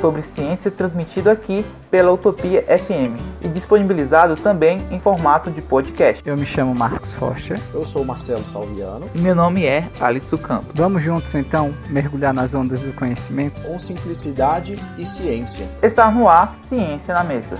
sobre ciência transmitido aqui pela Utopia FM e disponibilizado também em formato de podcast. Eu me chamo Marcos Rocha. Eu sou Marcelo Salviano. E meu nome é Alisson Campos. Vamos juntos então mergulhar nas ondas do conhecimento com simplicidade e ciência. Está no ar Ciência na Mesa.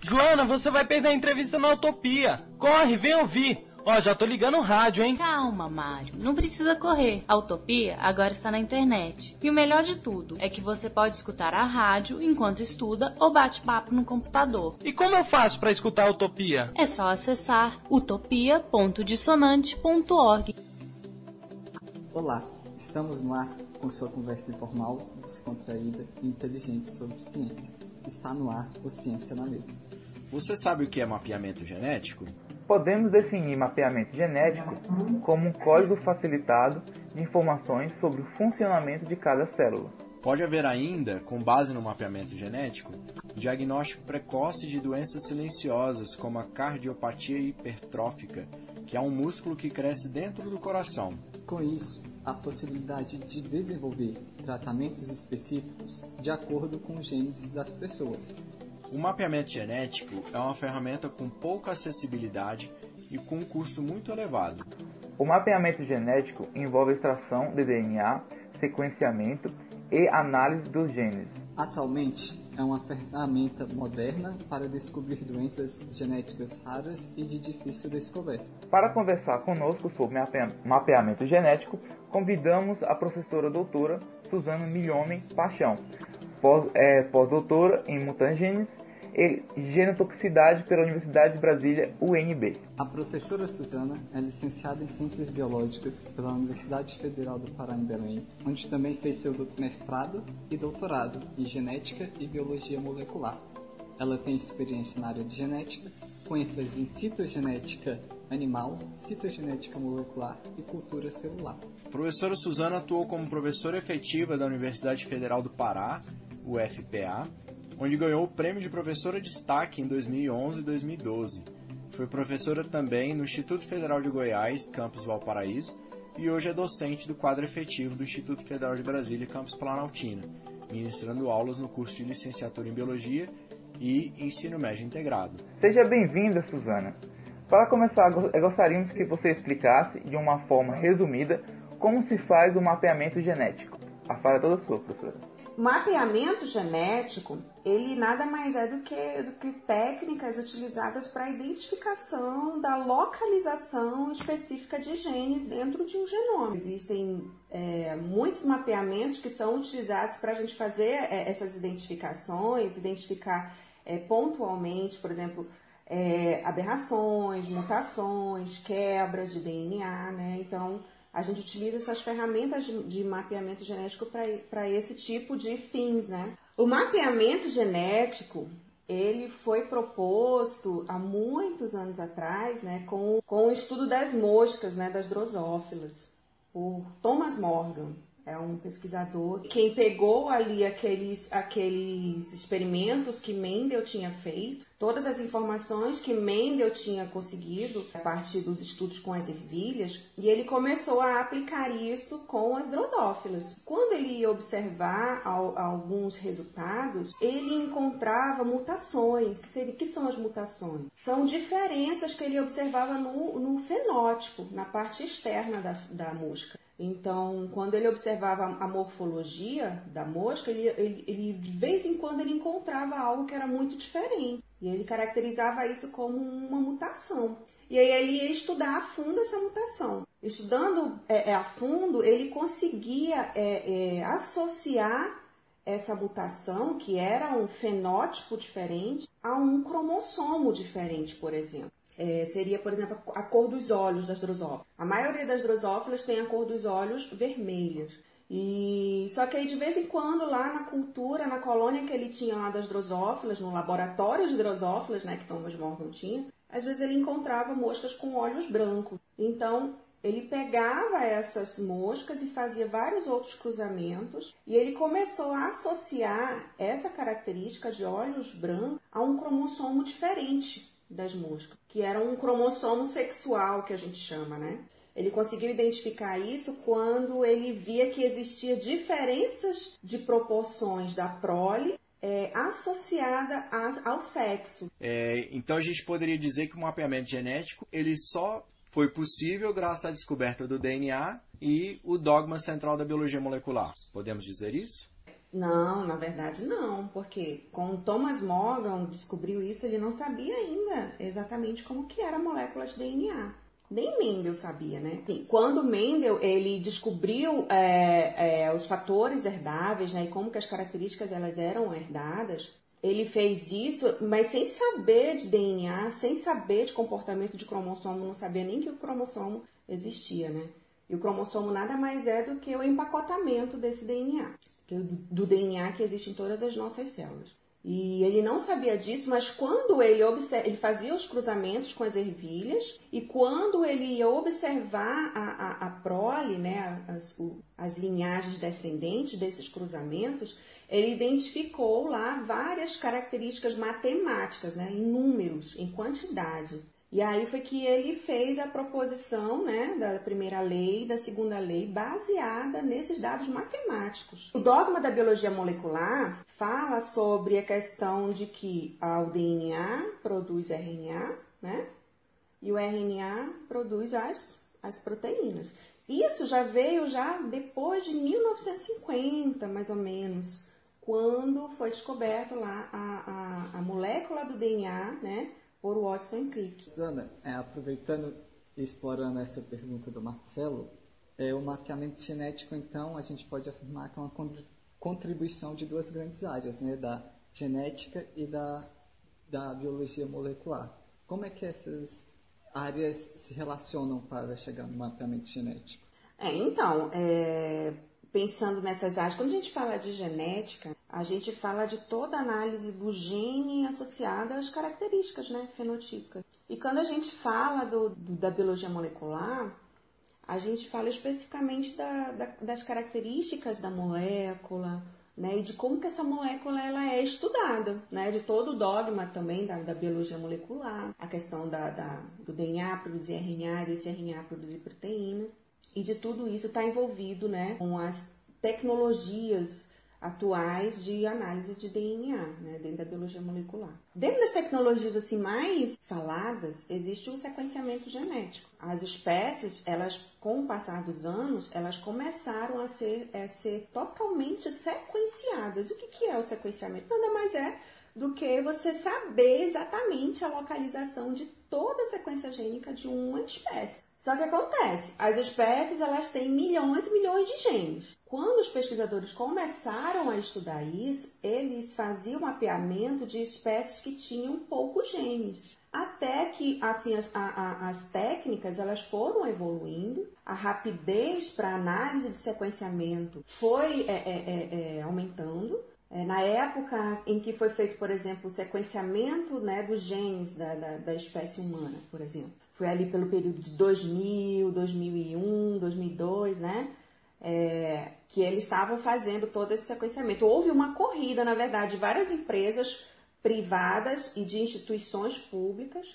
Joana, você vai perder a entrevista na Utopia. Corre, vem ouvir. Ó, já tô ligando o rádio, hein? Calma, Mário. Não precisa correr. A Utopia agora está na internet. E o melhor de tudo é que você pode escutar a rádio enquanto estuda ou bate papo no computador. E como eu faço para escutar a Utopia? É só acessar utopia.dissonante.org. Olá, estamos no ar com sua conversa informal, descontraída e inteligente sobre ciência. Está no ar o Ciência na Mesa. Você sabe o que é mapeamento genético? Podemos definir mapeamento genético como um código facilitado de informações sobre o funcionamento de cada célula. Pode haver ainda, com base no mapeamento genético, diagnóstico precoce de doenças silenciosas como a cardiopatia hipertrófica, que é um músculo que cresce dentro do coração. Com isso, a possibilidade de desenvolver tratamentos específicos de acordo com os genes das pessoas. O mapeamento genético é uma ferramenta com pouca acessibilidade e com um custo muito elevado. O mapeamento genético envolve extração de DNA, sequenciamento e análise dos genes. Atualmente, é uma ferramenta moderna para descobrir doenças genéticas raras e de difícil descoberta. Para conversar conosco sobre mapeamento genético, convidamos a professora doutora Suzana Milhomem Paixão, é, pós-doutora é, pós em mutagênese e genotoxicidade pela Universidade de Brasília, UNB. A professora Suzana é licenciada em Ciências Biológicas pela Universidade Federal do Pará em Belém, onde também fez seu mestrado e doutorado em Genética e Biologia Molecular. Ela tem experiência na área de genética, com ênfase em citogenética animal, citogenética molecular e cultura celular. A professora Suzana atuou como professora efetiva da Universidade Federal do Pará, UFPA, onde ganhou o prêmio de professora de destaque em 2011 e 2012. Foi professora também no Instituto Federal de Goiás, campus Valparaíso, e hoje é docente do quadro efetivo do Instituto Federal de Brasília, campus Planaltina, ministrando aulas no curso de licenciatura em Biologia e Ensino Médio Integrado. Seja bem-vinda, Suzana. Para começar, gostaríamos que você explicasse, de uma forma resumida, como se faz o mapeamento genético. A fala é toda sua, professora. Mapeamento genético, ele nada mais é do que, do que técnicas utilizadas para a identificação da localização específica de genes dentro de um genoma. Existem é, muitos mapeamentos que são utilizados para a gente fazer é, essas identificações, identificar é, pontualmente, por exemplo, é, aberrações, mutações, quebras de DNA, né? Então, a gente utiliza essas ferramentas de, mapeamento genético para esse tipo de fins, né? O mapeamento genético ele foi proposto há muitos anos atrás, né, com, com o estudo das moscas, né, das drosófilas, por Thomas Morgan é um pesquisador. Quem pegou ali aqueles, aqueles experimentos que Mendel tinha feito, todas as informações que Mendel tinha conseguido a partir dos estudos com as ervilhas, e ele começou a aplicar isso com as drosófilas. Quando ele ia observar alguns resultados, ele encontrava mutações. O que são as mutações? São diferenças que ele observava no, no fenótipo, na parte externa da, da mosca. Então, quando ele observava a morfologia da mosca, ele, ele, ele, de vez em quando ele encontrava algo que era muito diferente. E ele caracterizava isso como uma mutação. E aí ele ia estudar a fundo essa mutação. Estudando é, é, a fundo, ele conseguia é, é, associar essa mutação, que era um fenótipo diferente, a um cromossomo diferente, por exemplo é, seria, por exemplo, a cor dos olhos das drosófilas. A maioria das drosófilas tem a cor dos olhos vermelhas. E só que aí de vez em quando lá na cultura, na colônia que ele tinha lá das drosófilas, no laboratório de drosófilas, né, que Thomas Morgan tinha, às vezes ele encontrava moscas com olhos brancos. Então ele pegava essas moscas e fazia vários outros cruzamentos e ele começou a associar essa característica de olhos brancos a um cromossomo diferente das moscas, que era um cromossomo sexual que a gente chama, né? Ele conseguiu identificar isso quando ele via que existia diferenças de proporções da prole é, associada a, ao sexo. É, então a gente poderia dizer que o mapeamento genético ele só foi possível graças à descoberta do DNA e o dogma central da biologia molecular. Podemos dizer isso? Não, na verdade não, porque quando Thomas Morgan descobriu isso, ele não sabia ainda exatamente como que era a molécula de DNA. Nem Mendel sabia, né? Sim, quando Mendel ele descobriu é, é, os fatores herdáveis, né, e como que as características elas eram herdadas, ele fez isso, mas sem saber de DNA, sem saber de comportamento de cromossomo, não sabia nem que o cromossomo existia, né? E o cromossomo nada mais é do que o empacotamento desse DNA, do DNA que existe em todas as nossas células. E ele não sabia disso, mas quando ele, observa, ele fazia os cruzamentos com as ervilhas e quando ele ia observar a, a, a prole, né, as, as linhagens descendentes desses cruzamentos, ele identificou lá várias características matemáticas, né, em números, em quantidade. E aí foi que ele fez a proposição né, da primeira lei, da segunda lei, baseada nesses dados matemáticos. O dogma da biologia molecular fala sobre a questão de que o DNA produz RNA, né? E o RNA produz as, as proteínas. Isso já veio já depois de 1950, mais ou menos, quando foi descoberto lá a, a, a molécula do DNA, né? Por Watson Crick. Susana, é, aproveitando e explorando essa pergunta do Marcelo, é, o mapeamento genético, então, a gente pode afirmar que é uma contribuição de duas grandes áreas, né, da genética e da, da biologia molecular. Como é que essas áreas se relacionam para chegar no mapeamento genético? É, então, é, pensando nessas áreas, quando a gente fala de genética, a gente fala de toda análise do gene associada às características né, fenotípicas. E quando a gente fala do, do, da biologia molecular, a gente fala especificamente da, da, das características da molécula, né, e de como que essa molécula ela é estudada, né, de todo o dogma também da, da biologia molecular, a questão da, da, do DNA produzir RNA, desse RNA produzir proteínas, e de tudo isso está envolvido né, com as tecnologias atuais de análise de DNA, né, dentro da biologia molecular. Dentro das tecnologias assim mais faladas, existe o sequenciamento genético. As espécies, elas com o passar dos anos, elas começaram a ser, a ser totalmente sequenciadas. O que, que é o sequenciamento? Nada mais é do que você saber exatamente a localização de toda a sequência gênica de uma espécie. Só que acontece, as espécies elas têm milhões e milhões de genes. Quando os pesquisadores começaram a estudar isso, eles faziam mapeamento de espécies que tinham poucos genes. Até que assim as, a, as técnicas elas foram evoluindo, a rapidez para análise de sequenciamento foi é, é, é, é aumentando. É, na época em que foi feito, por exemplo, o sequenciamento né, dos genes da, da, da espécie humana, por exemplo, foi ali pelo período de 2000, 2001, 2002, né? É, que eles estavam fazendo todo esse sequenciamento. Houve uma corrida, na verdade, de várias empresas privadas e de instituições públicas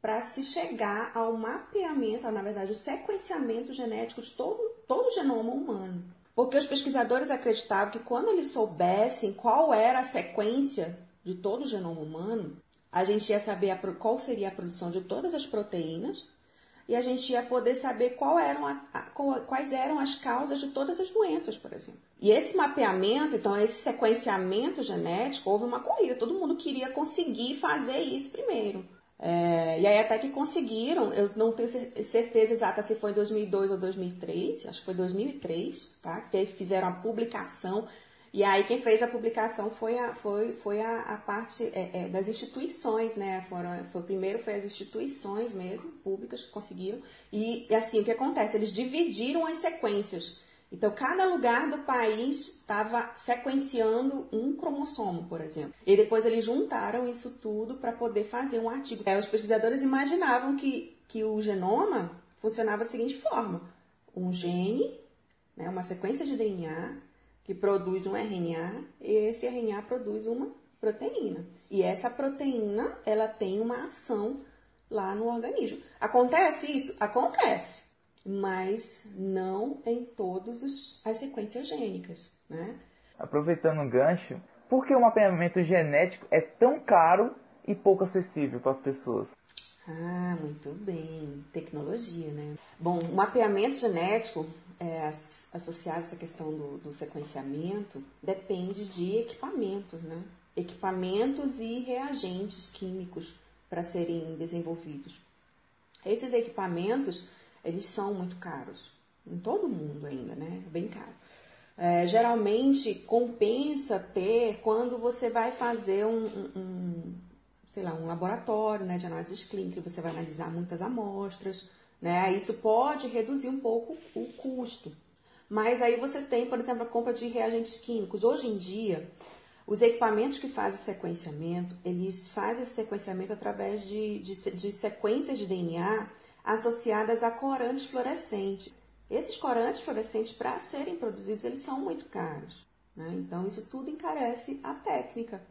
para se chegar ao mapeamento, na verdade, o sequenciamento genético de todo, todo o genoma humano. Porque os pesquisadores acreditavam que quando eles soubessem qual era a sequência de todo o genoma humano, a gente ia saber a, qual seria a produção de todas as proteínas e a gente ia poder saber eram a, a, quais eram as causas de todas as doenças, por exemplo. E esse mapeamento, então esse sequenciamento genético, houve uma corrida, todo mundo queria conseguir fazer isso primeiro. É, e aí até que conseguiram, eu não tenho certeza exata se foi em 2002 ou 2003, acho que foi 2003, tá? Que fizeram a publicação e aí quem fez a publicação foi a, foi, foi a, a parte é, é, das instituições, né? Foram, foi, primeiro foi as instituições mesmo, públicas, que conseguiram. E, e assim, o que acontece? Eles dividiram as sequências. Então, cada lugar do país estava sequenciando um cromossomo, por exemplo. E depois eles juntaram isso tudo para poder fazer um artigo. É, os pesquisadores imaginavam que, que o genoma funcionava da seguinte forma: um gene, né, uma sequência de DNA que produz um RNA, e esse RNA produz uma proteína. E essa proteína, ela tem uma ação lá no organismo. Acontece isso? Acontece, mas não em todas as sequências gênicas, né? Aproveitando o gancho, por que o mapeamento genético é tão caro e pouco acessível para as pessoas? Ah, muito bem. Tecnologia, né? Bom, o mapeamento genético, é, associado a essa questão do, do sequenciamento, depende de equipamentos, né? Equipamentos e reagentes químicos para serem desenvolvidos. Esses equipamentos, eles são muito caros. Em todo mundo ainda, né? Bem caro. É, geralmente compensa ter quando você vai fazer um, um, sei lá, um laboratório né, de análises clínicas, você vai analisar muitas amostras, né? Isso pode reduzir um pouco o custo. Mas aí você tem, por exemplo, a compra de reagentes químicos. Hoje em dia, os equipamentos que fazem sequenciamento, eles fazem esse sequenciamento através de, de, de sequências de DNA associadas a corantes fluorescentes. Esses corantes fluorescentes, para serem produzidos, eles são muito caros. Né? Então, isso tudo encarece a técnica.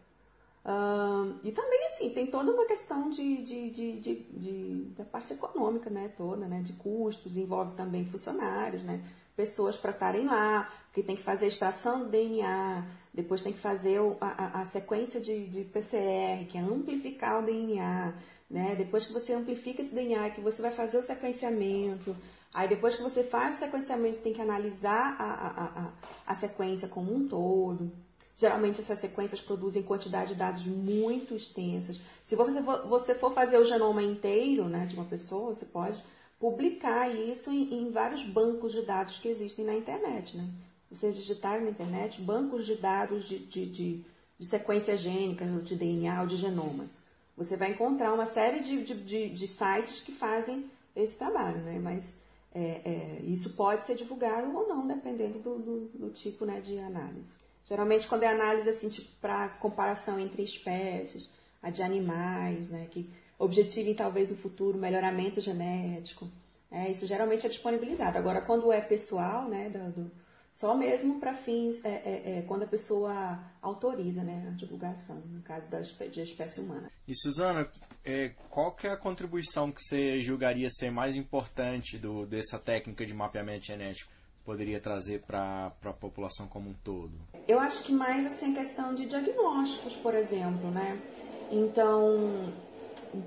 Uh, e também, assim, tem toda uma questão de, de, de, de, da parte econômica, né, toda, né, de custos, envolve também funcionários, né, pessoas para estarem lá, que tem que fazer a extração do DNA, depois tem que fazer a, a, a sequência de, de, PCR, que é amplificar o DNA, né? Depois que você amplifica esse DNA, que você vai fazer o sequenciamento, aí depois que você faz o sequenciamento, tem que analisar a, a, a, a sequência como um todo. Geralmente essas sequências produzem quantidade de dados muito extensas. Se você for, você for fazer o genoma inteiro né, de uma pessoa, você pode publicar isso em, em, vários bancos de dados que existem na internet. Né? Vocês digitarem na internet bancos de dados de, de, de, de sequências gênicas, de DNA ou de genomas. Você vai encontrar uma série de, de, de sites que fazem esse trabalho, né? mas é, é, isso pode ser divulgado ou não, dependendo do, do, do tipo né, de análise. Geralmente, quando é análise assim, tipo, para comparação entre espécies, a de animais, né, que objetivem talvez no futuro melhoramento genético. É, isso geralmente é disponibilizado. Agora, quando é pessoal, né, do, do só mesmo para fins, é, é, é, quando a pessoa autoriza né, a divulgação, no caso da de espécie humana. E Suzana, é, qual que é a contribuição que você julgaria ser mais importante do, dessa técnica de mapeamento genético? Poderia trazer para a população como um todo? Eu acho que mais assim a questão de diagnósticos, por exemplo, né? Então,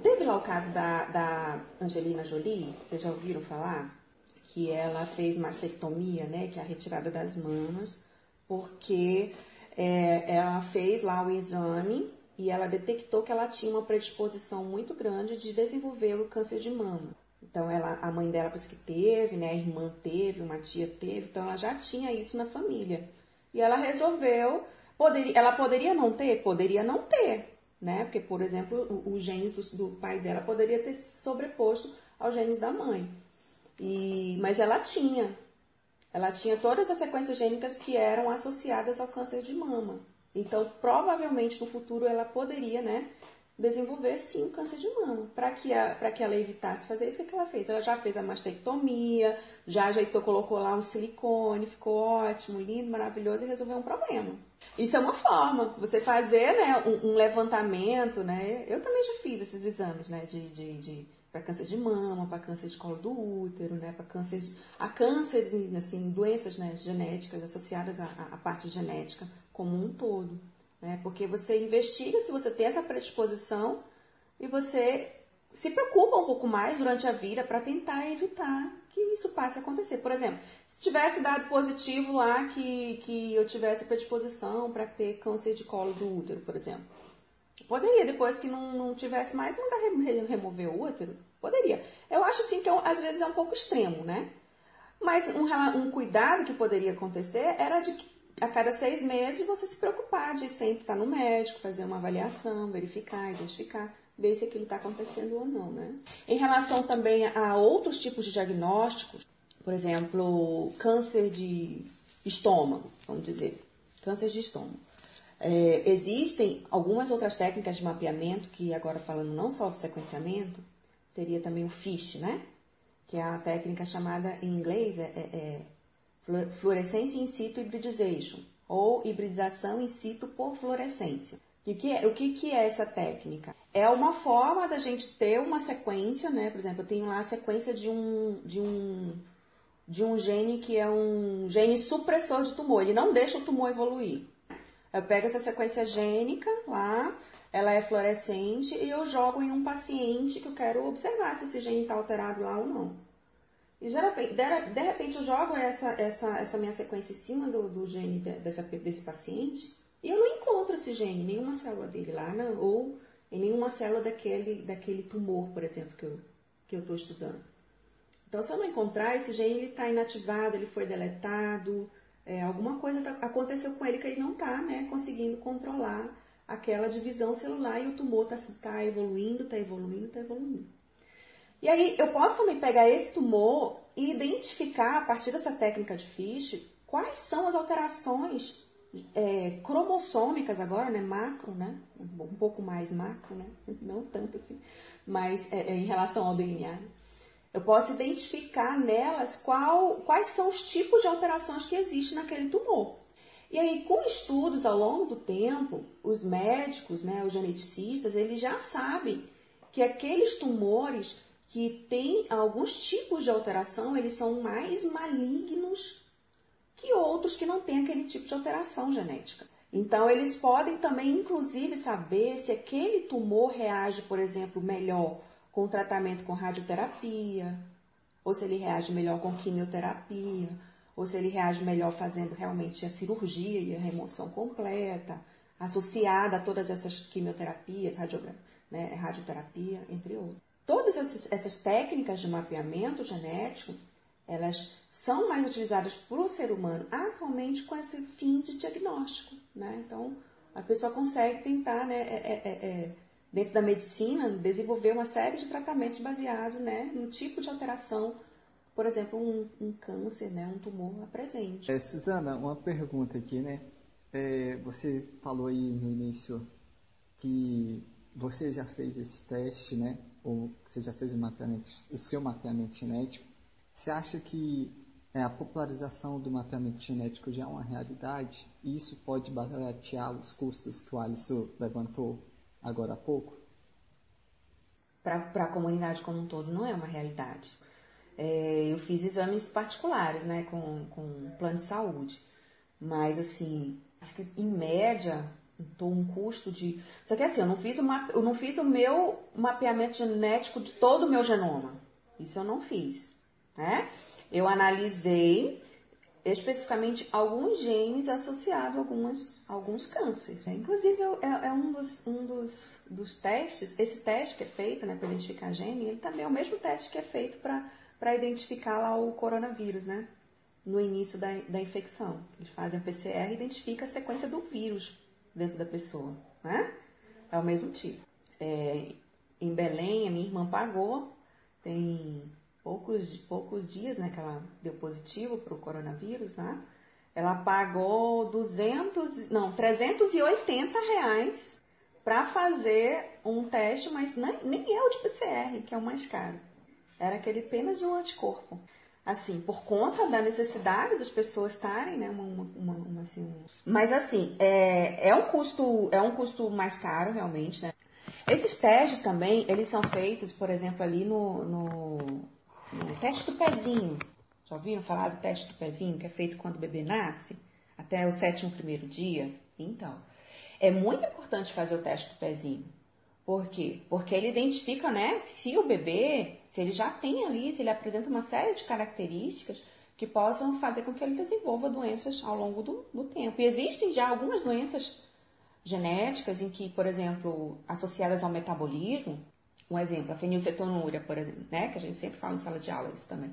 Teve lá o caso da, da Angelina Jolie, vocês já ouviram falar? Que ela fez mastectomia, né? Que é a retirada das mamas, porque é, ela fez lá o exame e ela detectou que ela tinha uma predisposição muito grande de desenvolver o câncer de mama. Então, ela, a mãe dela parece que teve, né? A irmã teve, uma tia teve, então ela já tinha isso na família. E ela resolveu, poderia, ela poderia não ter? Poderia não ter, né? Porque, por exemplo, os genes do, do, pai dela poderia ter sobreposto aos genes da mãe. E, mas ela tinha. Ela tinha todas as sequências gênicas que eram associadas ao câncer de mama. Então, provavelmente no futuro ela poderia, né, desenvolver sim o câncer de mama. Para que, que ela evitasse fazer isso, o que ela fez? Ela já fez a mastectomia, já ajeitou, colocou lá um silicone, ficou ótimo, lindo, maravilhoso e resolveu um problema. Isso é uma forma, você fazer né, um, um levantamento, né? Eu também já fiz esses exames, né? De, de, de para câncer de mama, para câncer de colo do útero, né? Para câncer de, a cânceres, assim, doenças né, genéticas associadas à, à parte genética como um todo. Né? Porque você investiga se você tem essa predisposição e você se preocupa um pouco mais durante a vida para tentar evitar que isso passe a acontecer. Por exemplo, se tivesse dado positivo lá que, que eu tivesse predisposição para ter câncer de colo do útero, por exemplo. Poderia, depois que não, não tivesse mais, mandar remover o útero? Poderia. Eu acho assim que é às vezes é um pouco extremo, né? Mas um, um cuidado que poderia acontecer era de que a cada seis meses você se preocupar de sempre estar no médico, fazer uma avaliação, verificar, identificar, ver se aquilo está acontecendo ou não, né? Em relação também a outros tipos de diagnósticos, por exemplo, câncer de estômago, vamos dizer, câncer de estômago. É, existem algumas outras técnicas de mapeamento que agora falando não só do sequenciamento, seria também o FISH, né? que é a técnica chamada em inglês é, é, é fluorescência in situ hybridization, ou hibridização in situ por fluorescência. E o que, é, o que, é essa técnica? É uma forma da gente ter uma sequência, né? Por exemplo, eu tenho lá a sequência de um, de um, de um gene que é um gene supressor de tumor. Ele não deixa o tumor evoluir. Eu pego essa sequência gênica lá, ela é fluorescente e eu jogo em um paciente que eu quero observar se esse gene está alterado lá ou não. E de repente, eu jogo essa, essa, essa minha sequência em cima do, do gene dessa, desse paciente e eu não encontro esse gene, nenhuma célula dele lá, não, ou em nenhuma célula daquele, daquele tumor, por exemplo, que eu que eu estou estudando. Então, se eu não encontrar, esse gene está inativado, ele foi deletado, é, alguma coisa tá, aconteceu com ele que ele não está né, conseguindo controlar aquela divisão celular e o tumor está tá evoluindo, está evoluindo, está evoluindo. E aí eu posso também pegar esse tumor e identificar a partir dessa técnica de Fish quais são as alterações é, cromossômicas agora, né, macro, né, um pouco mais macro, né, não tanto assim, mas é, é em relação ao DNA. Eu posso identificar nelas qual, quais são os tipos de alterações que existem naquele tumor. E aí, com estudos ao longo do tempo, os médicos, né, os geneticistas, eles já sabem que aqueles tumores que têm alguns tipos de alteração, eles são mais malignos que outros que não têm aquele tipo de alteração genética. Então, eles podem também, inclusive, saber se aquele tumor reage, por exemplo, melhor com tratamento com radioterapia, ou se ele reage melhor com quimioterapia, ou se ele reage melhor fazendo realmente a cirurgia e a remoção completa, associada a todas essas quimioterapias, né, radioterapia, entre outros. Todas essas, técnicas de mapeamento genético, elas são mais utilizadas para o ser humano atualmente com esse fim de diagnóstico. Né? Então, a pessoa consegue tentar né, é, é, é, é dentro da medicina, desenvolver uma série de tratamentos baseados né, no tipo de alteração, por exemplo, um, um câncer, né, um tumor presente. É, Suzana, uma pergunta aqui, né? É, você falou aí no início que você já fez esse teste, né? Ou você já fez o, mapeamento, o seu mapeamento genético. Você acha que é, a popularização do mapeamento genético já é uma realidade? E isso pode baratear os custos que o Alisson levantou agora há pouco? Para a comunidade como um todo, não é uma realidade. É, eu fiz exames particulares, né, com, com plano de saúde. Mas, assim, acho que em média, estou um custo de. Só que assim, eu não fiz eu não fiz o meu mapeamento genético de todo o meu genoma. Isso eu não fiz. Né? Eu analisei especificamente alguns genes associados a algumas, alguns cânceres. Né? Inclusive, é, é, um, dos, um dos, dos testes, esse teste que é feito né, para identificar gene, ele também é o mesmo teste que é feito para identificar lá o coronavírus, né? No início da, da infecção. Eles fazem a PCR e identifica a sequência do vírus dentro da pessoa, né? É o mesmo tipo. É, em Belém, a minha irmã pagou, tem poucos, poucos dias, né, que ela deu positivo para o coronavírus, né? Ela pagou 200, não, 380 reais para fazer um teste, mas nem, nem é o de PCR, que é o mais caro. Era aquele apenas de um anticorpo. Assim, por conta da necessidade das pessoas estarem, né, uma, uma, uma assim, um... mas assim, é, é um custo, é um custo mais caro realmente, né? Esses testes também, eles são feitos, por exemplo, ali no, no o teste do pezinho. Já ouviram falar do teste do pezinho, que é feito quando o bebê nasce? Até o sétimo primeiro dia? Então, é muito importante fazer o teste do pezinho. Por quê? Porque ele identifica, né, se o bebê, se ele já tem ali, se ele apresenta uma série de características que possam fazer com que ele desenvolva doenças ao longo do, do tempo. E existem já algumas doenças genéticas em que, por exemplo, associadas ao metabolismo, um exemplo, a fenilcetonúria, por exemplo, né, que a gente sempre fala em sala de aula isso também.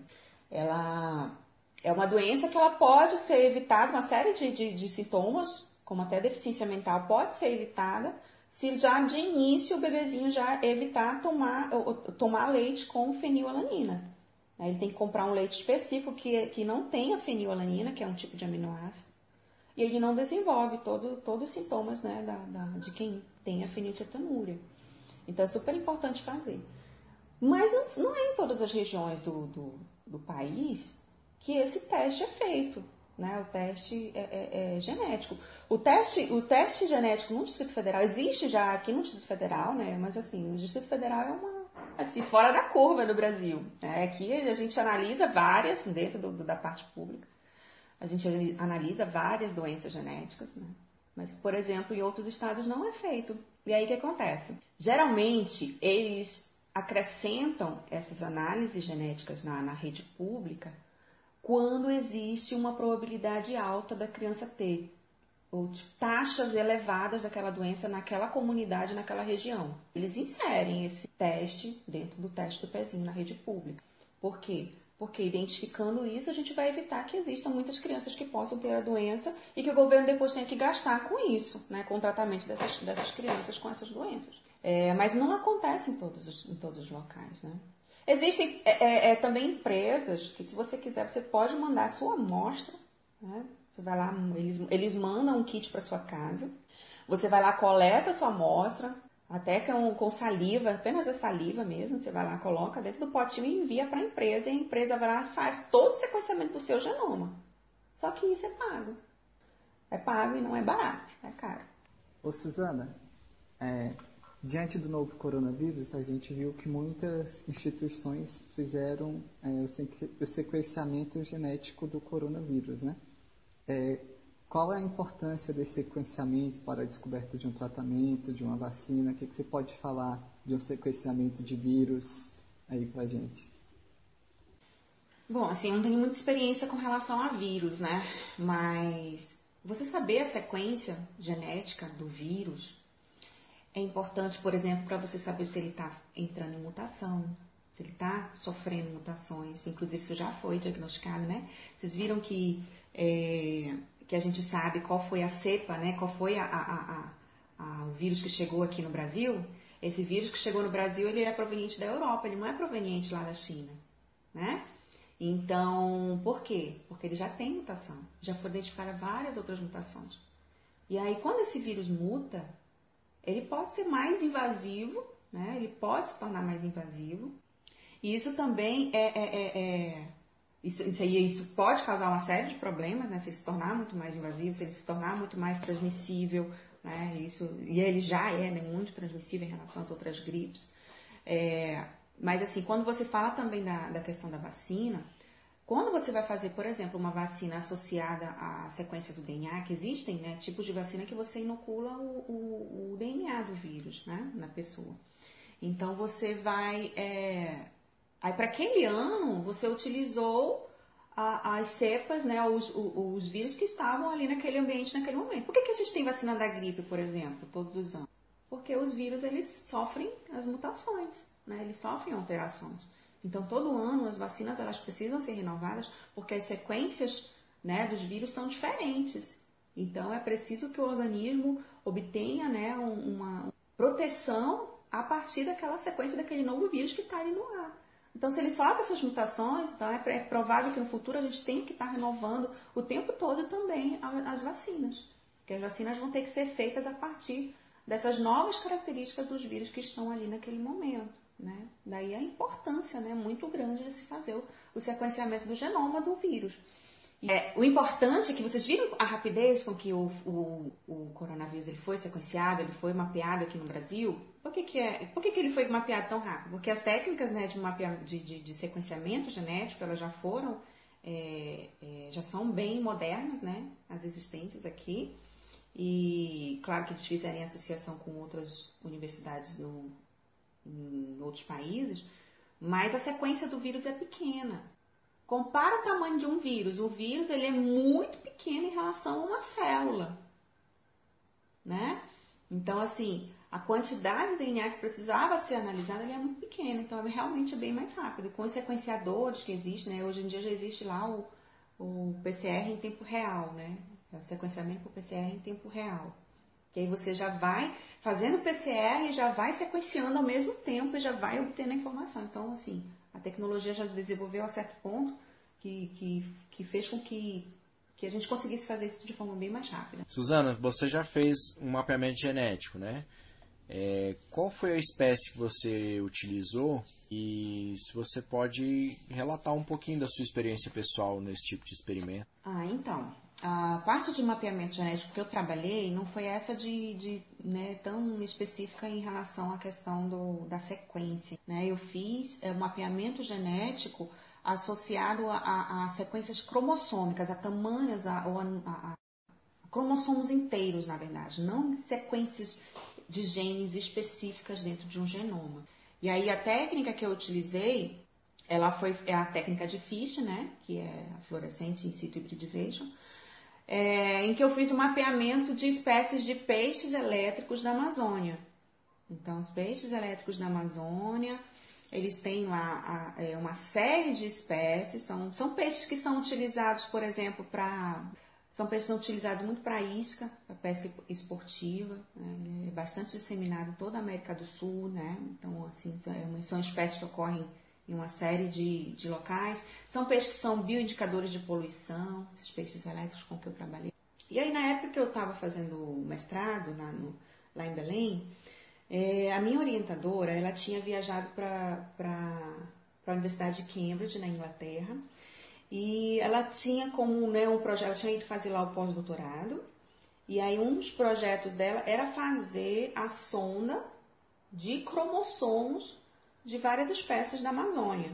Ela é uma doença que ela pode ser evitada, uma série de, de, de sintomas, como até deficiência mental, pode ser evitada se já de início o bebezinho já evitar tomar, tomar leite com fenilalanina. Ele tem que comprar um leite específico que, que não tenha fenilalanina, que é um tipo de aminoácido, e ele não desenvolve todo, todos os sintomas né, da, da, de quem tem a fenilcetonúria. Então é super importante fazer. Mas não, não é em todas as regiões do, do, do país que esse teste é feito. Né? O teste é, é, é, genético. O teste, o teste genético no Distrito Federal existe já aqui no Distrito Federal, né? Mas assim, o Distrito Federal é uma assim fora da curva no Brasil. Né? Aqui a gente analisa várias dentro do, da parte pública. A gente analisa várias doenças genéticas, né? Mas, por exemplo, em outros estados não é feito. E aí o que acontece? Geralmente eles acrescentam essas análises genéticas na, na rede pública quando existe uma probabilidade alta da criança ter ou taxas elevadas daquela doença naquela comunidade, naquela região. Eles inserem esse teste dentro do teste do pezinho na rede pública. Por quê? Porque identificando isso, a gente vai evitar que existam muitas crianças que possam ter a doença e que o governo depois tenha que gastar com isso, né, com o tratamento dessas, dessas crianças com essas doenças. É, mas não acontece em todos os, em todos os locais, né? Existem é, é, é, também empresas que, se você quiser, você pode mandar a sua amostra. Né? Você vai lá, eles, eles mandam um kit para sua casa. Você vai lá, coleta sua amostra, até com, com saliva, apenas a saliva mesmo. Você vai lá, coloca dentro do potinho e envia para a empresa. E a empresa vai lá faz todo o sequenciamento do seu genoma. Só que isso é pago. É pago e não é barato, é caro. Ô Suzana, é, Diante do novo coronavírus, a gente viu que muitas instituições fizeram é, o sequenciamento genético do coronavírus, né? É, qual é a importância desse sequenciamento para a descoberta de um tratamento, de uma vacina? O que, que você pode falar de um sequenciamento de vírus aí para a gente? Bom, assim, eu não tenho muita experiência com relação a vírus, né? Mas você saber a sequência genética do vírus é importante, por exemplo, para você saber se ele está entrando em mutação, se ele está sofrendo mutações, inclusive isso já foi diagnosticado, né? Vocês viram que, é, que a gente sabe qual foi a cepa, né? Qual foi a, a, a, o vírus que chegou aqui no Brasil? Esse vírus que chegou no Brasil, ele é proveniente da Europa, ele não é proveniente lá da China, né? Então, por quê? Porque ele já tem mutação, já foi identificada várias outras mutações. E aí, quando esse vírus muta, ele pode ser mais invasivo, né? Ele pode se tornar mais invasivo. E isso também é, é, é, é isso, isso, aí, isso pode causar uma série de problemas, né? Se ele se tornar muito mais invasivo, se ele se tornar muito mais transmissível, né? Isso, e ele já é né, muito transmissível em relação às outras gripes. É, mas assim, quando você fala também da, da questão da vacina, quando você vai fazer, por exemplo, uma vacina associada à sequência do DNA, que existem né, tipos de vacina que você inocula o, o, o DNA do vírus né, na pessoa. Então você vai. É... Aí para aquele ano você utilizou a, as cepas, né, os, os, os, vírus que estavam ali naquele ambiente naquele momento. Por que, que a gente tem vacina da gripe, por exemplo, todos os anos? Porque os vírus eles sofrem as mutações, né, eles sofrem alterações. Então, todo ano as vacinas elas precisam ser renovadas porque as sequências né, dos vírus são diferentes. Então, é preciso que o organismo obtenha né, uma proteção a partir daquela sequência daquele novo vírus que está ali no ar. Então, se ele sofre essas mutações, então é, é provável que no futuro a gente tenha que estar renovando o tempo todo também as vacinas. Porque as vacinas vão ter que ser feitas a partir dessas novas características dos vírus que estão ali naquele momento. Né? Daí a importância né, muito grande de se fazer o, o sequenciamento do genoma do vírus. É, o importante é que vocês viram a rapidez com que o, o, o, coronavírus ele foi sequenciado, ele foi mapeado aqui no Brasil. Por que, que, é, por que, que ele foi mapeado tão rápido? Porque as técnicas né, de, mapea, de, de, de sequenciamento genético elas já foram, é, é, já são bem modernas, né, as existentes aqui. E claro que eles fizeram em associação com outras universidades no, em outros países, mas a sequência do vírus é pequena. Compara o tamanho de um vírus. O vírus ele é muito pequeno em relação a uma célula, né? Então, assim, a quantidade de DNA que precisava ser analisada é muito pequena, então é realmente bem mais rápido. Com os sequenciadores que existem, né? Hoje em dia já existe lá o, o PCR em tempo real, né? É o sequenciamento por PCR em tempo real. Que aí você já vai fazendo PCR e já vai sequenciando ao mesmo tempo e já vai obtendo a informação. Então, assim, a tecnologia já desenvolveu a certo ponto que, que, que fez com que, que a gente conseguisse fazer isso de forma bem mais rápida. Suzana, você já fez um mapeamento genético, né? É, qual foi a espécie que você utilizou e se você pode relatar um pouquinho da sua experiência pessoal nesse tipo de experimento? Ah, então, a parte de mapeamento genético que eu trabalhei não foi essa de, de né, tão específica em relação à questão do, da sequência. Né? Eu fiz é, mapeamento genético associado a, a, sequências cromossômicas, a tamanhos, a, a cromossomos inteiros, na verdade, não sequências de genes específicas dentro de um genoma. E aí a técnica que eu utilizei, ela foi é a técnica de Fish, né, que é a fluorescente in situ hybridization, é, em que eu fiz o um mapeamento de espécies de peixes elétricos da Amazônia. Então, os peixes elétricos da Amazônia, eles têm lá a, é, uma série de espécies, são, são peixes que são utilizados, por exemplo, para. São peixes utilizados muito para isca, para pesca esportiva, né? é bastante disseminado em toda a América do Sul, né? Então, assim, são, é são espécies que ocorrem em uma série de, de locais. São peixes que são bioindicadores de poluição, esses peixes elétricos com que eu trabalhei. E aí, na época que eu estava fazendo mestrado lá, no, lá em Belém, é, a minha orientadora, ela tinha viajado para a Universidade de Cambridge, na Inglaterra, e ela tinha como né, um projeto, ela tinha ido fazer lá o pós-doutorado, e aí um dos projetos dela era fazer a sonda de cromossomos de várias espécies da Amazônia.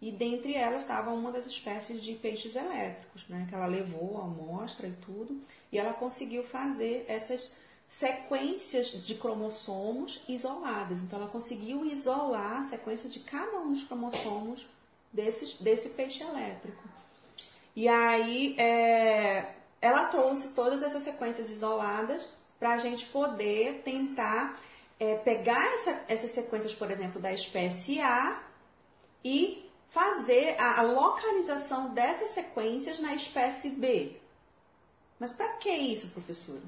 E dentre elas estava uma das espécies de peixes elétricos, né, que ela levou a amostra e tudo, e ela conseguiu fazer essas sequências de cromossomos isoladas. Então ela conseguiu isolar a sequência de cada um dos cromossomos desse, desse peixe elétrico. E aí é, ela trouxe todas essas sequências isoladas para a gente poder tentar é, pegar essa, essas sequências, por exemplo, da espécie A e fazer a, a localização dessas sequências na espécie B. Mas para que isso, professora?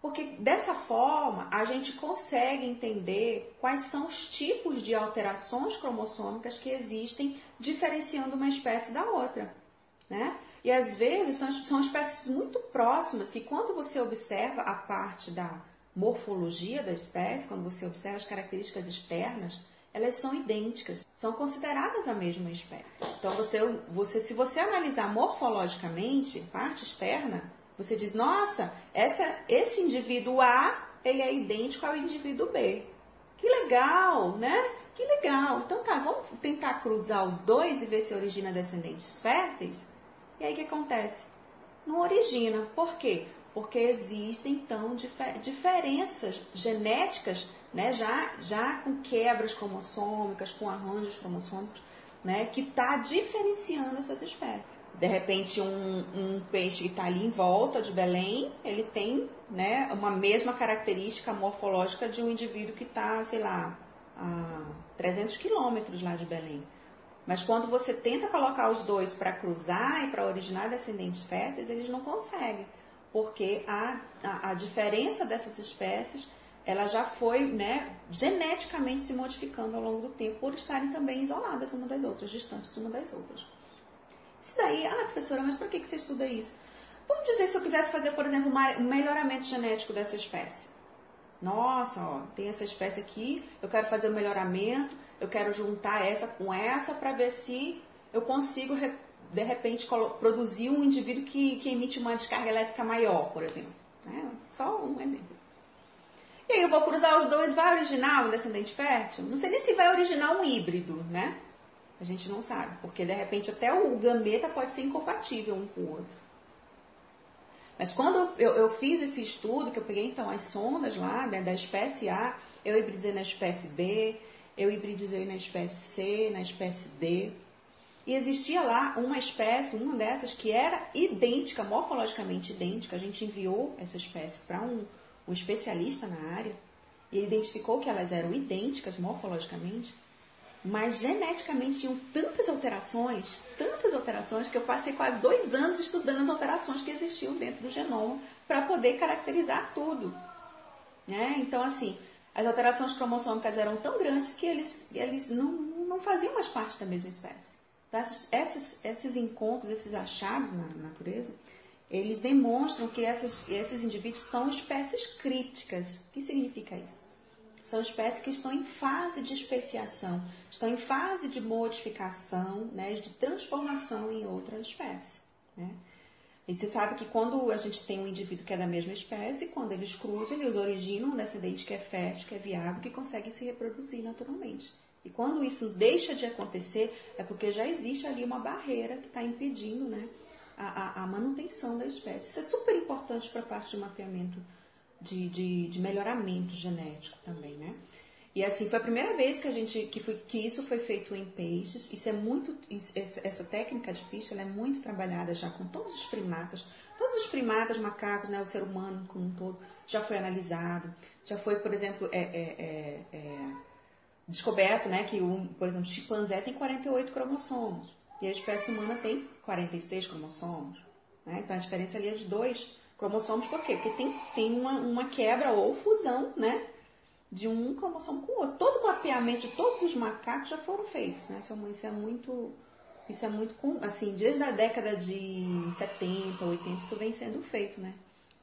Porque dessa forma a gente consegue entender quais são os tipos de alterações cromossômicas que existem diferenciando uma espécie da outra. Né? E às vezes são, são espécies muito próximas que, quando você observa a parte da morfologia da espécie, quando você observa as características externas, elas são idênticas, são consideradas a mesma espécie. Então, você, você, se você analisar morfologicamente, parte externa, você diz, nossa, essa, esse indivíduo A, ele é idêntico ao indivíduo B. Que legal, né? Que legal. Então tá, vamos tentar cruzar os dois e ver se origina descendentes férteis? E aí o que acontece? Não origina. Por quê? Porque existem então difer diferenças genéticas, né, já, já com quebras cromossômicas, com arranjos cromossômicos, né, que está diferenciando essas espécies. De repente, um, um peixe que está ali em volta de Belém, ele tem né, uma mesma característica morfológica de um indivíduo que está, sei lá, a 300 quilômetros lá de Belém. Mas quando você tenta colocar os dois para cruzar e para originar descendentes férteis, eles não conseguem porque a, a, a diferença dessas espécies ela já foi né, geneticamente se modificando ao longo do tempo por estarem também isoladas uma das outras, distantes uma das outras. Isso daí, ah, professora, mas por que, que você estuda isso? Vamos dizer se eu quisesse fazer, por exemplo, um melhoramento genético dessa espécie. Nossa, ó, tem essa espécie aqui, eu quero fazer o um melhoramento, eu quero juntar essa com essa para ver se eu consigo de repente, produzir um indivíduo que, que emite uma descarga elétrica maior, por exemplo. Né? Só um exemplo. E aí eu vou cruzar os dois, vai originar um descendente fértil? Não sei nem se vai originar um híbrido, né? A gente não sabe, porque de repente até o gameta pode ser incompatível um com o outro. Mas quando eu, eu fiz esse estudo, que eu peguei então as sondas lá, né, da espécie A, eu hibridizei na espécie B, eu hibridizei na espécie C, na espécie D, e existia lá uma espécie, uma dessas, que era idêntica, morfologicamente idêntica. A gente enviou essa espécie para um, um especialista na área e ele identificou que elas eram idênticas morfologicamente, mas geneticamente tinham tantas alterações, tantas alterações, que eu passei quase dois anos estudando as alterações que existiam dentro do genoma para poder caracterizar tudo. Né? Então, assim, as alterações cromossômicas eram tão grandes que eles, eles não, não faziam mais parte da mesma espécie. Tá? Esses, esses encontros, esses achados na natureza, eles demonstram que essas, esses indivíduos são espécies críticas. O que significa isso? são espécies que estão em fase de especiação, estão em fase de modificação, né, de transformação em outra espécie. Né? E se sabe que quando a gente tem um indivíduo que é da mesma espécie, quando eles cruzam, eles originam um descendente que é fértil, que é viável, que consegue se reproduzir naturalmente. E quando isso deixa de acontecer, é porque já existe ali uma barreira que está impedindo né, a, a, a, manutenção da espécie. Isso é super importante para a parte de mapeamento de, de, de, melhoramento genético também, né? E assim, foi a primeira vez que a gente que, foi, que isso foi feito em peixes. Isso é muito essa técnica de ficha é muito trabalhada já com todos os primatas. Todos os primatas, macacos, né, o ser humano como um todo, já foi analisado. Já foi, por exemplo, é, é, é, é descoberto né, que, um, por exemplo, chimpanzé tem 48 cromossomos e a espécie humana tem 46 cromossomos. Né? Então a diferença ali é de dois cromossomos, por quê? Porque tem, tem uma, uma quebra ou fusão né, de um cromossomo com o outro. Todo o mapeamento de todos os macacos já foram feitos. Né? Isso, é, é muito. Isso é muito assim, desde a década de 70, 80, isso vem sendo feito, né?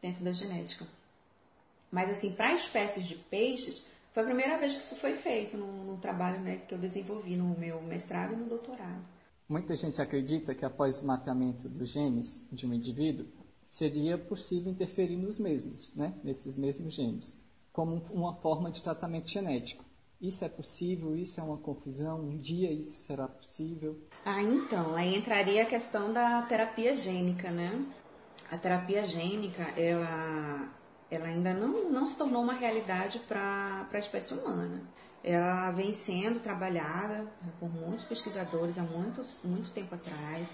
Dentro da genética. Mas assim, para espécies de peixes, foi a primeira vez que isso foi feito no, no trabalho né, que eu desenvolvi no meu mestrado e no doutorado. Muita gente acredita que após o mapeamento dos genes de um indivíduo, seria possível interferir nos mesmos, né, nesses mesmos genes, como uma forma de tratamento genético. Isso é possível? Isso é uma confusão? Um dia isso será possível? Ah, então, aí entraria a questão da terapia gênica, né? A terapia gênica, ela ela ainda não, não se tornou uma realidade para a espécie humana. Ela vem sendo trabalhada por muitos pesquisadores há muito, muito tempo atrás.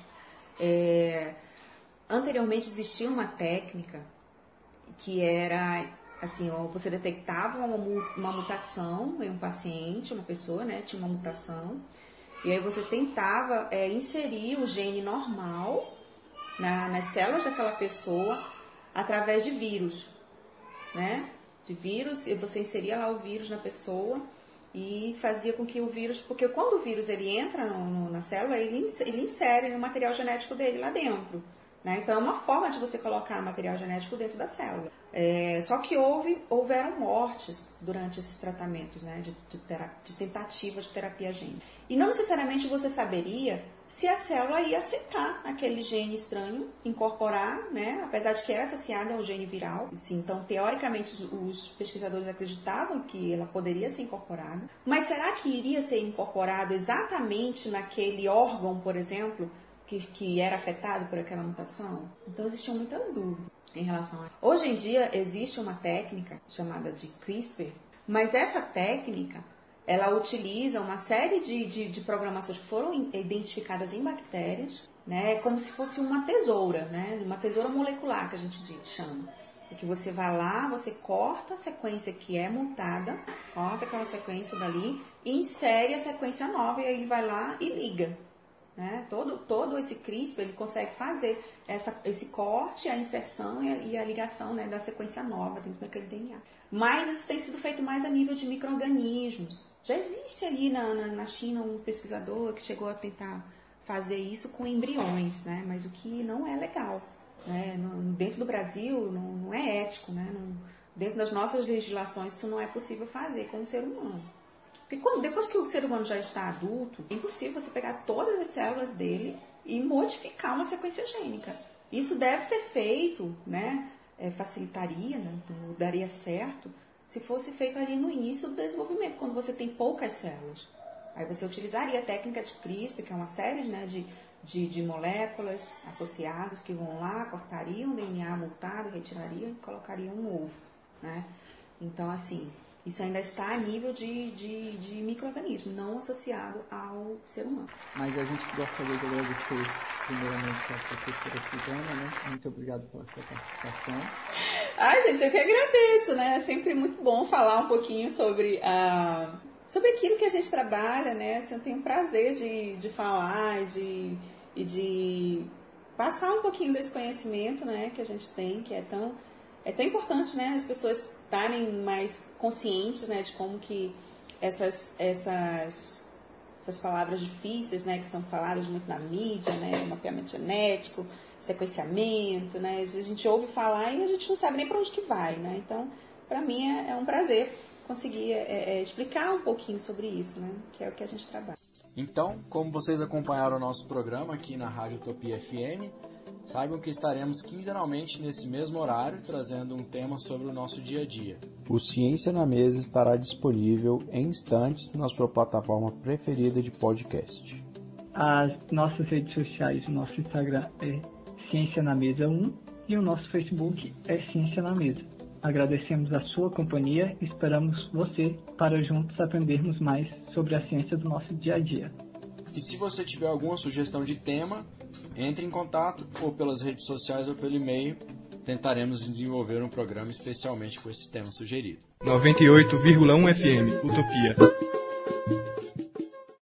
É, anteriormente existia uma técnica que era assim, você detectava uma, uma mutação em um paciente, uma pessoa, né, tinha uma mutação, e aí você tentava é, inserir o gene normal na, nas células daquela pessoa através de vírus né, de vírus, e você inseria lá o vírus na pessoa e fazia com que o vírus, porque quando o vírus ele entra no, no, na célula, ele, ele insere o material genético dele lá dentro. Né? Então é uma forma de você colocar material genético dentro da célula. É, só que houve, houveram mortes durante esses tratamentos né, de, de, de tentativa de terapia gênica. E não necessariamente você saberia se a célula ia aceitar aquele gene estranho, incorporar, né, apesar de que era associada ao gene viral. Sim, então, teoricamente, os pesquisadores acreditavam que ela poderia ser incorporada. Mas será que iria ser incorporado exatamente naquele órgão, por exemplo, que, que era afetado por aquela mutação? Então, existiam muitas dúvidas em relação a. Hoje em dia, existe uma técnica chamada de CRISPR, mas essa técnica ela utiliza uma série de, de, de, programações que foram identificadas em bactérias, né, como se fosse uma tesoura, né, uma tesoura molecular que a gente chama. É que você vai lá, você corta a sequência que é mutada, corta aquela sequência dali insere a sequência nova e aí ele vai lá e liga. Né? Todo, todo esse CRISPR ele consegue fazer essa, esse corte, a inserção e a, e a ligação né, da sequência nova dentro daquele DNA. Mas isso tem sido feito mais a nível de micro-organismos, já existe ali na, na, na, China um pesquisador que chegou a tentar fazer isso com embriões, né? Mas o que não é legal. Né? No, dentro do Brasil não, não é ético, né? Não, dentro das nossas legislações isso não é possível fazer com o ser humano. Porque quando, depois que o ser humano já está adulto, é impossível você pegar todas as células dele e modificar uma sequência gênica. Isso deve ser feito, né? É, facilitaria, né? daria certo se fosse feito ali no início do desenvolvimento, quando você tem poucas células. Aí você utilizaria a técnica de CRISPR, que é uma série né, de, de, de, moléculas associadas que vão lá, cortariam o DNA mutado, retirariam e colocariam um ovo. Né? Então, assim, isso ainda está a nível de, de, de microorganismo, não associado ao ser humano. Mas a gente gostaria de agradecer primeiramente a professora Silvana, né? Muito obrigado pela sua participação. Ai, gente, eu que agradeço, né? É sempre muito bom falar um pouquinho sobre a. Sobre aquilo que a gente trabalha, né? Assim, eu tenho prazer de, de falar e de, e de passar um pouquinho desse conhecimento, né? Que a gente tem, que é tão é tão importante, né, as pessoas estarem mais conscientes, né, de como que essas, essas, essas palavras difíceis, né, que são faladas muito na mídia, né, mapeamento genético, sequenciamento, né, a gente ouve falar e a gente não sabe nem para onde que vai, né, então, para mim é, é, um prazer conseguir é, é, explicar um pouquinho sobre isso, né? Que é o que a gente trabalha. Então, como vocês acompanharam o nosso programa aqui na Rádio Utopia FM, saibam que estaremos quinzenalmente nesse mesmo horário trazendo um tema sobre o nosso dia a dia. O Ciência na Mesa estará disponível em instantes na sua plataforma preferida de podcast. As nossas redes sociais, o nosso Instagram é Ciência na Mesa 1 e o nosso Facebook é Ciência na Mesa. Agradecemos a sua companhia e esperamos você para juntos aprendermos mais sobre a ciência do nosso dia a dia. E se você tiver alguma sugestão de tema, entre em contato ou pelas redes sociais ou pelo e-mail. Tentaremos desenvolver um programa especialmente com esse tema sugerido. 98,1 FM Utopia.